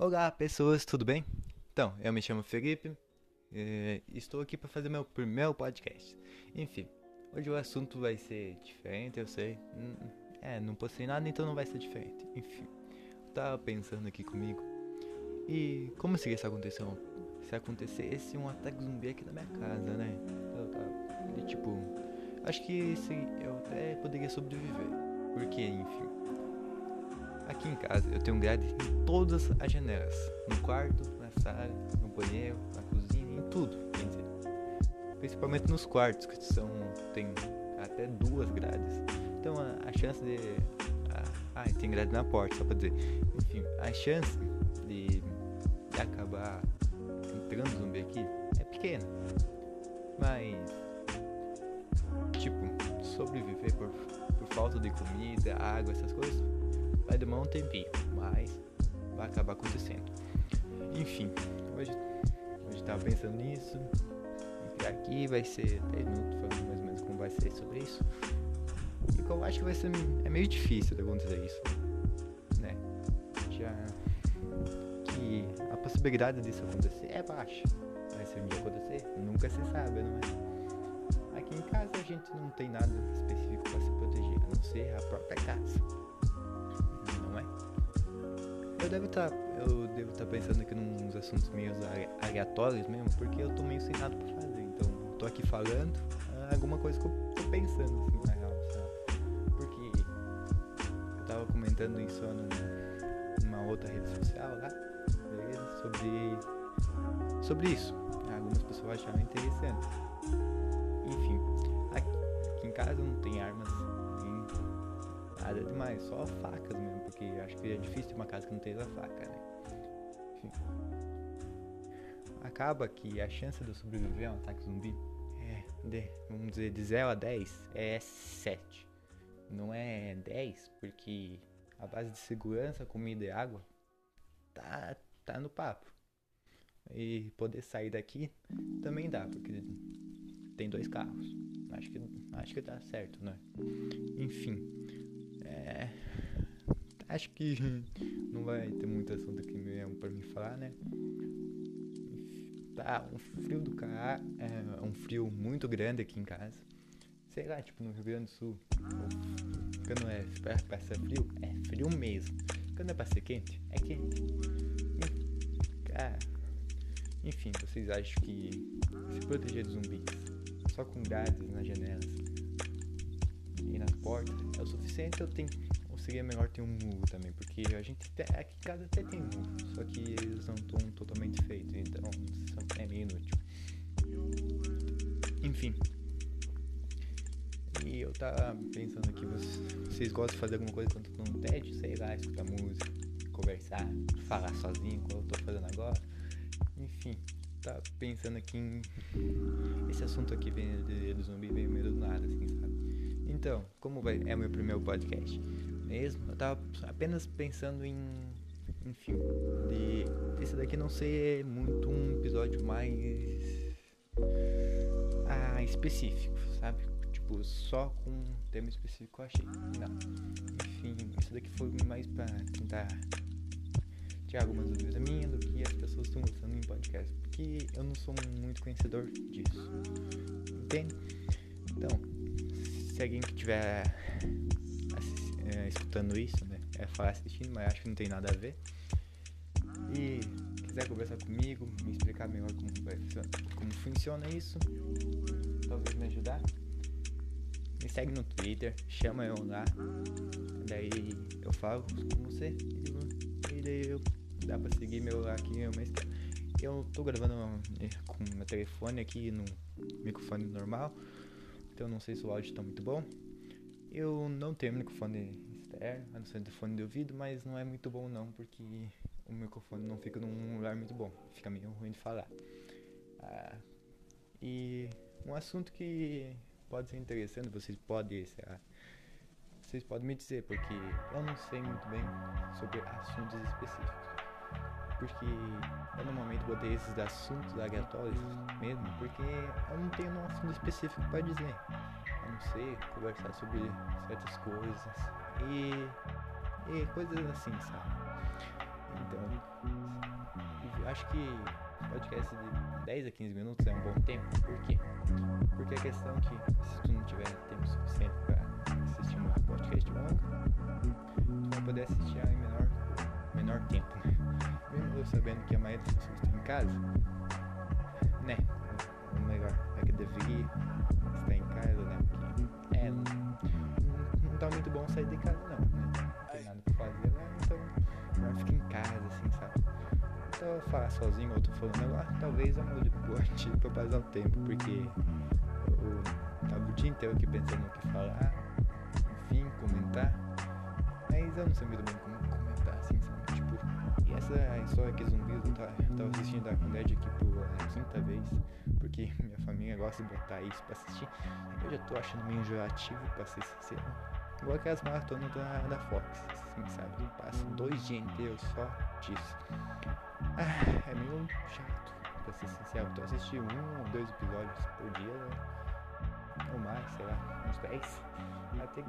Olá, pessoas, tudo bem? Então, eu me chamo Felipe e estou aqui para fazer meu primeiro podcast. Enfim, hoje o assunto vai ser diferente, eu sei. Hum, É, não postei nada, então não vai ser diferente. Enfim, eu tava pensando aqui comigo. E como seria se acontecer um, se acontecesse um ataque zumbi aqui na minha casa, né? Eu tava, e, tipo, acho que eu até poderia sobreviver. Porque, enfim, Aqui em casa eu tenho grade em todas as janelas. No quarto, na sala, no banheiro, na cozinha, em tudo, quer dizer. Principalmente nos quartos, que são. tem até duas grades. Então a, a chance de. Ah, tem grade na porta, só pra dizer. Enfim, a chance de, de acabar entrando zumbi aqui é pequena. Mas. Tipo, sobreviver por, por falta de comida, água, essas coisas vai demorar um tempinho, mas vai acabar acontecendo. Enfim, hoje, hoje tava pensando nisso. E aqui vai ser 10 minutos falando mais ou menos como vai ser sobre isso. E eu acho que vai ser é meio difícil de acontecer isso. Né? Já que a possibilidade disso acontecer é baixa. Mas se um dia acontecer, nunca se sabe, não é? Aqui em casa a gente não tem nada específico para se proteger, a não ser a própria casa? Eu devo estar, eu devo estar pensando aqui nos assuntos meio aleatórios mesmo, porque eu tô meio sem nada pra fazer. Então, tô aqui falando ah, alguma coisa que eu tô pensando, assim, na real, sabe? Porque eu tava comentando isso num, numa outra rede social lá, beleza? Sobre, sobre isso. Algumas pessoas acharam interessante. Enfim, aqui, aqui em casa não tem armas nada demais, só facas mesmo, porque acho que é difícil ter uma casa que não tenha faca, né? Enfim. Acaba que a chance de eu sobreviver a um ataque zumbi é, de, vamos dizer, de 0 a 10 é 7. Não é 10, porque a base de segurança, comida e água tá, tá no papo. E poder sair daqui também dá, porque tem dois carros. Acho que, acho que tá certo, né? Enfim. É, acho que não vai ter muito assunto aqui mesmo pra me falar, né? Tá um frio do caralho, é um frio muito grande aqui em casa. Sei lá, tipo no Rio Grande do Sul, quando é pra ser frio, é frio mesmo. Quando é pra ser quente, é quente. Enfim, vocês acham que se proteger de zumbis só com grades nas janelas e nas portas é o suficiente? Eu tenho, ou seria melhor ter um muro também? Porque a gente aqui em casa até tem muro, só que eles não estão totalmente feitos, então é meio inútil. Enfim. E eu tava pensando aqui, vocês, gostam de fazer alguma coisa quando estão no TED? Sei lá, escutar música, conversar, falar sozinho, como eu tô fazendo agora. Enfim, tá pensando aqui em. Esse assunto aqui vem do zumbi veio meio do nada, assim, sabe? Então, como vai, é meu primeiro podcast mesmo, eu tava apenas pensando em. Enfim, de esse daqui não ser muito um episódio mais. Ah, específico, sabe? Tipo, só com um tema específico eu achei. Não. Enfim, isso daqui foi mais pra tentar tirar algumas dúvidas minhas do que as pessoas estão gostando em podcast. Porque eu não sou muito conhecedor disso. Entende? Então, se alguém que estiver é, escutando isso, né? É falar assistindo, mas acho que não tem nada a ver. E quiser conversar comigo, me explicar melhor como, vai, como funciona isso, talvez me ajudar. Me segue no Twitter, chama eu lá. Daí eu falo com você. E daí eu, dá pra seguir meu aqui, mas eu tô gravando com meu telefone aqui no microfone normal. Então não sei se o áudio tá muito bom. Eu não tenho microfone externo, a não ser do fone de ouvido, mas não é muito bom não, porque o microfone não fica num lugar muito bom, fica meio ruim de falar. Ah, e um assunto que pode ser interessante, vocês podem, lá, vocês podem me dizer, porque eu não sei muito bem sobre assuntos específicos. Porque eu normalmente botei esses assuntos aleatórios mesmo, porque eu não tenho um assunto específico para dizer. A não ser conversar sobre certas coisas e, e coisas assim, sabe? Então, acho que podcast de 10 a 15 minutos é um bom tempo. Por quê? Porque a questão é que se tu não tiver tempo suficiente para assistir um podcast longo, tu vai poder assistir em menor, menor tempo, né? Mesmo eu sabendo que a maioria das pessoas está em casa, né? O melhor é que deveria estar em casa, né? Porque é, não, tá muito bom sair de casa não, né? Não tem nada pra fazer lá, então melhor ficar em casa, assim, sabe? Então falar sozinho ou tô falando agora, talvez eu mude por tipo pra passar um tempo, porque eu tava o dia inteiro aqui pensando no que falar, enfim, comentar. Mas eu não sei muito bem como e essa história que zumbis eu tava, eu tava assistindo da Dead aqui pela quinta vez, porque minha família gosta de botar isso pra assistir. Eu já tô achando meio enjoativo, pra ser sincero. Igual aquelas maratonas da, da Fox, assim, sabe? Passa dois dias inteiros só disso. Ah, é meio chato, pra ser sincero. Tô assistindo um ou dois episódios por dia, né? Ou mais, sei lá, uns 10. Até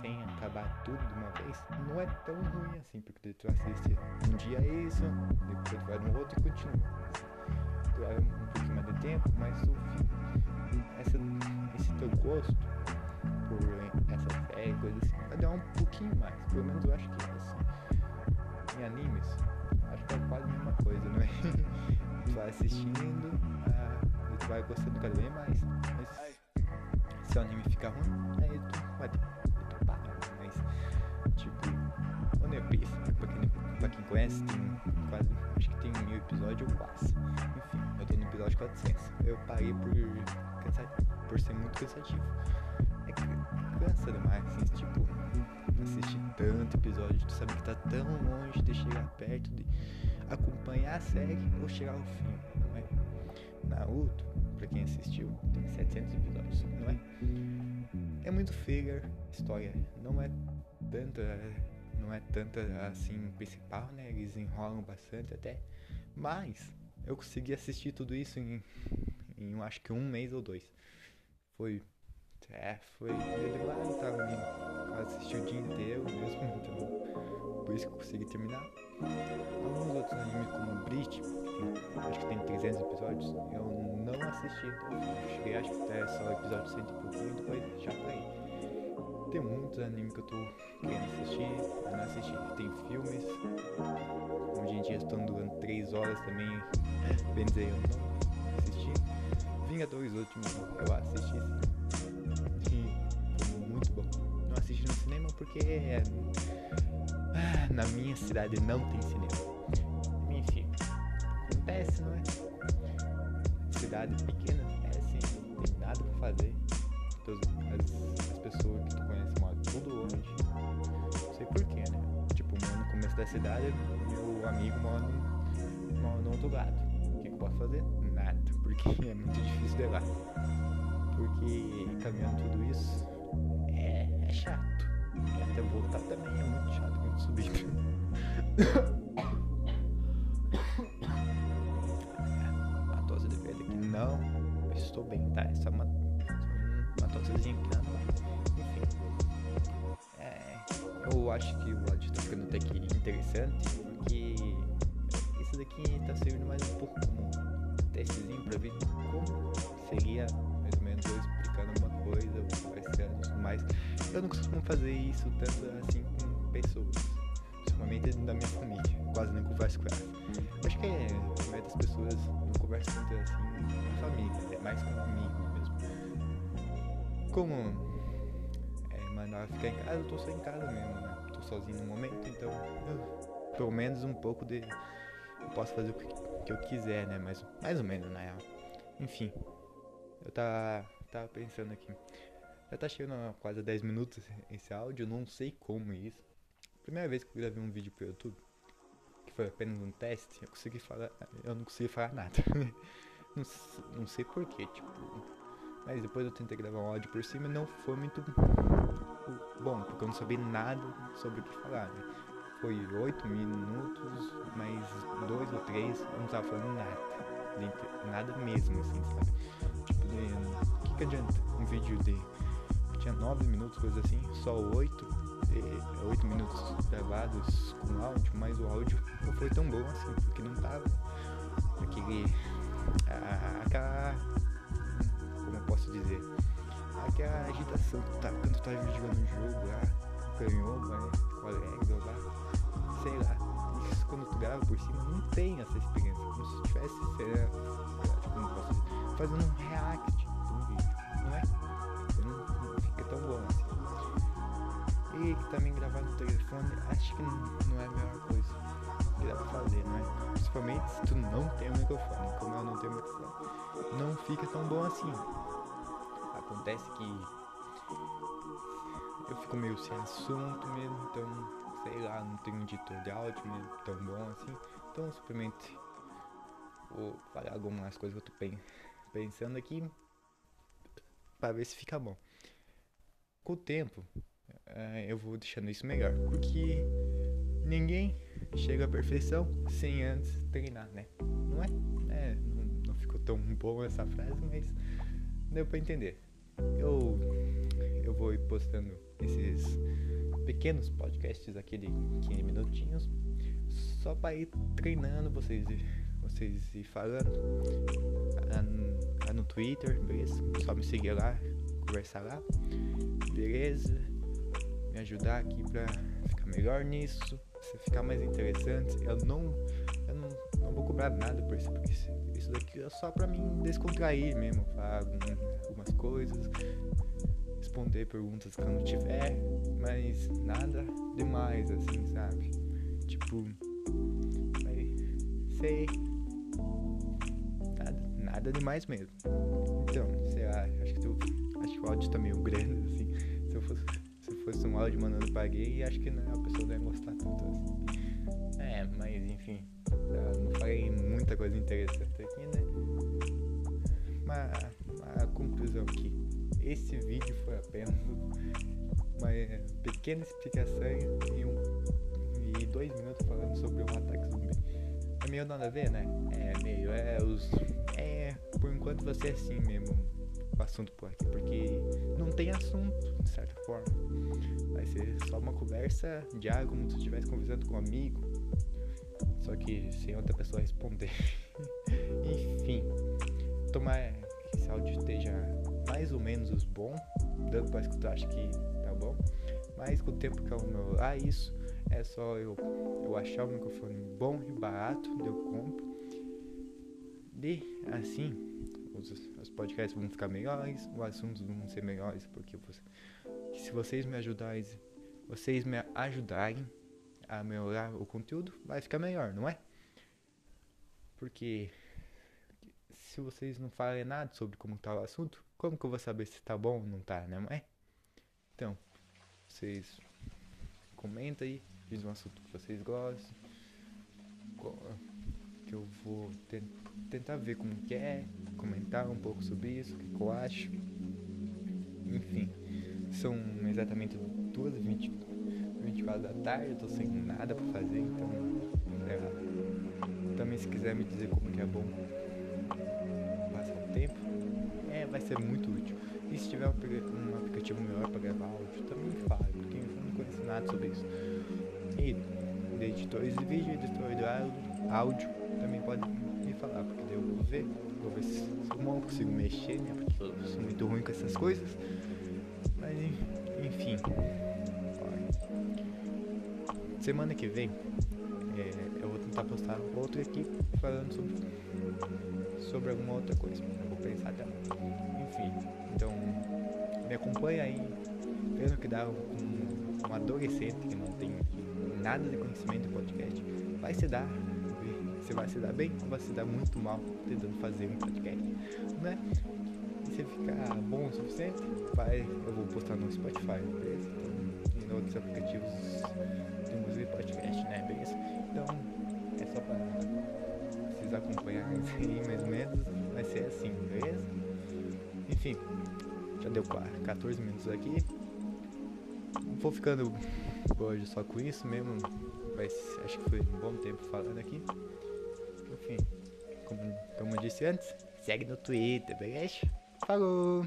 sem acabar tudo de uma vez, não é tão ruim assim, porque tu assiste um dia isso, depois tu vai no outro e continua. Tu leva um pouquinho mais de tempo, mas tu essa, esse teu gosto por essa série, coisa assim, vai dar um pouquinho mais. Pelo menos eu acho que é assim. Em animes, acho que é quase a mesma coisa, não é? tu vai assistindo, ah, e tu vai gostando cada vez mais. Mas se o anime ficar ruim, aí tu vai ter para, mas tipo, One Piece, pra quem, pra quem conhece, tem quase, acho que tem mil episódios ou quase. Enfim, eu tô no episódio 400. Eu parei por, por ser muito cansativo. É que cansa demais, assim, tipo, assistir tanto episódio, tu sabe que tá tão longe de chegar perto, de acompanhar a série ou chegar ao fim, não é? Naruto, pra quem assistiu, tem 700 episódios, não é? É muito filler, história não é tanta, não é tanta assim principal, né? Eles enrolam bastante até, mas eu consegui assistir tudo isso em, em acho que um mês ou dois. Foi, é, foi tava tá, assisti o dia inteiro mesmo, então por isso que eu consegui terminar. Alguns outros animes como Bleach, acho que tem 300 episódios, eu não assisti, cheguei acho que até só o episódio 100 e pouquinho depois já parei. Tem muitos animes que eu tô querendo assistir, eu não assisti. Tem filmes, hoje em dia estão durando 3 horas também, bem dizer, eu não assisti. Vingadores Últimos eu assisti e foi muito bom. Não assisti no cinema porque é na minha cidade não tem cinema. Enfim, acontece, não é? Cidade pequena, é assim, não tem nada pra fazer. As, as pessoas que tu conhece moram tudo longe. Não sei porquê, né? Tipo, no começo da cidade, meu amigo mora no, mora no outro lado. O que, que eu posso fazer? Nada, porque é muito difícil de lá. Porque caminhando tudo isso é, é chato. Até voltar também é muito chato subir. a tosse de verde aqui não. Estou bem, tá? Essa é uma, tossezinha aqui não Enfim. É, eu acho que o áudio tá ficando até que interessante. Porque isso daqui tá servindo mais um pouco como testezinho pra ver como seria mais ou menos eu Eu não costumo fazer isso tanto assim com pessoas principalmente da minha família. Quase nem converso com ela. Acho que é, a maioria das pessoas não conversa tanto assim com família, é mais com amigo mesmo. Como é mandar ficar em casa, eu tô só em casa mesmo, né? Tô sozinho no momento, então eu, pelo menos um pouco de. Eu posso fazer o que, que eu quiser, né? Mais, mais ou menos, na real. Enfim, eu tava, tava pensando aqui. Já tá chegando a quase 10 minutos esse áudio, não sei como isso. Primeira vez que eu gravei um vídeo pro YouTube, que foi apenas um teste, eu consegui falar. Eu não consegui falar nada. não, não sei porquê, tipo. Mas depois eu tentei gravar um áudio por cima e não foi muito bom, porque eu não sabia nada sobre o que falar, né? Foi 8 minutos, mais dois ou três, eu não tava falando nada. Nada mesmo, assim, sabe? Tipo, o que, que adianta um vídeo de. Tinha 9 minutos, coisa assim, só 8 8 minutos gravados com áudio, mas o áudio não foi tão bom assim, porque não tava aquele. Aquela. Como eu posso dizer? Aquela agitação que tá, quando tu tá jogando um jogo lá, ganhou, né? Ficou alegre lá. Sei lá. Isso quando tu grava por cima não tem essa experiência. Como se tivesse eu posso dizer? Fazendo um react de um vídeo. Não é? Tão bom assim. E também gravar no telefone acho que não, não é a melhor coisa que dá pra fazer, não é? Principalmente se tu não tem um microfone. Como eu não tenho microfone, não fica tão bom assim. Acontece que eu fico meio sem assunto mesmo, então sei lá, não tenho um editor de áudio mesmo tão bom assim. Então simplesmente vou falar algumas coisas que eu tô pensando aqui para ver se fica bom. Com o tempo, uh, eu vou deixando isso melhor. Porque ninguém chega à perfeição sem antes treinar, né? Não é? é não, não, ficou tão bom essa frase, mas deu pra entender. Eu, eu vou postando esses pequenos podcasts aqui de 15 minutinhos só para ir treinando vocês vocês ir falando lá no Twitter, beleza? Só me seguir lá, conversar lá, beleza? me ajudar aqui pra ficar melhor nisso, ficar mais interessante. Eu não, eu não, não vou cobrar nada por isso, porque isso daqui é só pra mim descontrair mesmo, falar algumas coisas, responder perguntas não tiver, mas nada demais assim, sabe? Tipo, sei. Nada, demais mesmo. Então, sei lá, acho que, tu, acho que o áudio tá meio grande, assim. Se eu fosse fosse um áudio mandando pra gay, acho que a pessoa não ia gostar tanto assim. É, mas enfim, não falei muita coisa interessante aqui, né? Mas a conclusão aqui, esse vídeo foi apenas uma pequena explicação em um e dois minutos falando sobre um ataque zumbi. É meio nada a ver, né? É meio, é os. É, por enquanto vai ser assim mesmo o assunto por aqui, porque não tem assunto, de certa forma. Vai ser só uma conversa diária, como se estivesse conversando com um amigo, só que sem outra pessoa responder. Enfim, tomar que esse áudio esteja mais ou menos bom, dando pra escutar, acho que tá bom. Mas com o tempo que eu meu. Ah, isso é só eu, eu achar o microfone bom e barato, eu compro. Assim, os, os podcasts vão ficar melhores, os assuntos vão ser melhores, porque você, se vocês me ajudarem, vocês me ajudarem a melhorar o conteúdo, vai ficar melhor, não é? Porque se vocês não falarem nada sobre como tá o assunto, como que eu vou saber se tá bom ou não tá, né, não é? Então, vocês comentem aí, diz um assunto que vocês gostam, que eu vou tentar ver como que é, comentar um pouco sobre isso, o que, que eu acho. Enfim, são exatamente 2h20, 24 da tarde, eu tô sem nada pra fazer, então é, também se quiser me dizer como que é bom passar o tempo, é, vai ser muito útil. E se tiver um, aplicativo melhor para gravar áudio, também me fale, porque eu não conheço nada sobre isso. E de editores de vídeo, editor de áudio, também pode me falar, porque daí eu vou ver Vou ver se eu consigo mexer, né? Porque eu sou muito ruim com essas coisas. Mas enfim. Semana que vem é, eu vou tentar postar outro aqui falando sobre, sobre alguma outra coisa. Vou pensar até Enfim, então me acompanha aí, vendo que dá um, um adolescente que não tem nada de conhecimento de podcast. Vai se dar você vai se dar bem ou vai se dar muito mal tentando fazer um podcast, né? E se ficar bom o suficiente, vai, eu vou postar no Spotify, beleza? Então, em outros aplicativos de música e podcast, né? Beleza? Então, é só pra vocês acompanharem aí mais ou menos, vai ser assim, beleza? Enfim, já deu 14 minutos aqui. Vou ficando hoje só com isso mesmo. Mas acho que foi um bom tempo falando aqui. Enfim, como, como eu disse antes, segue no Twitter, beleza? Falou!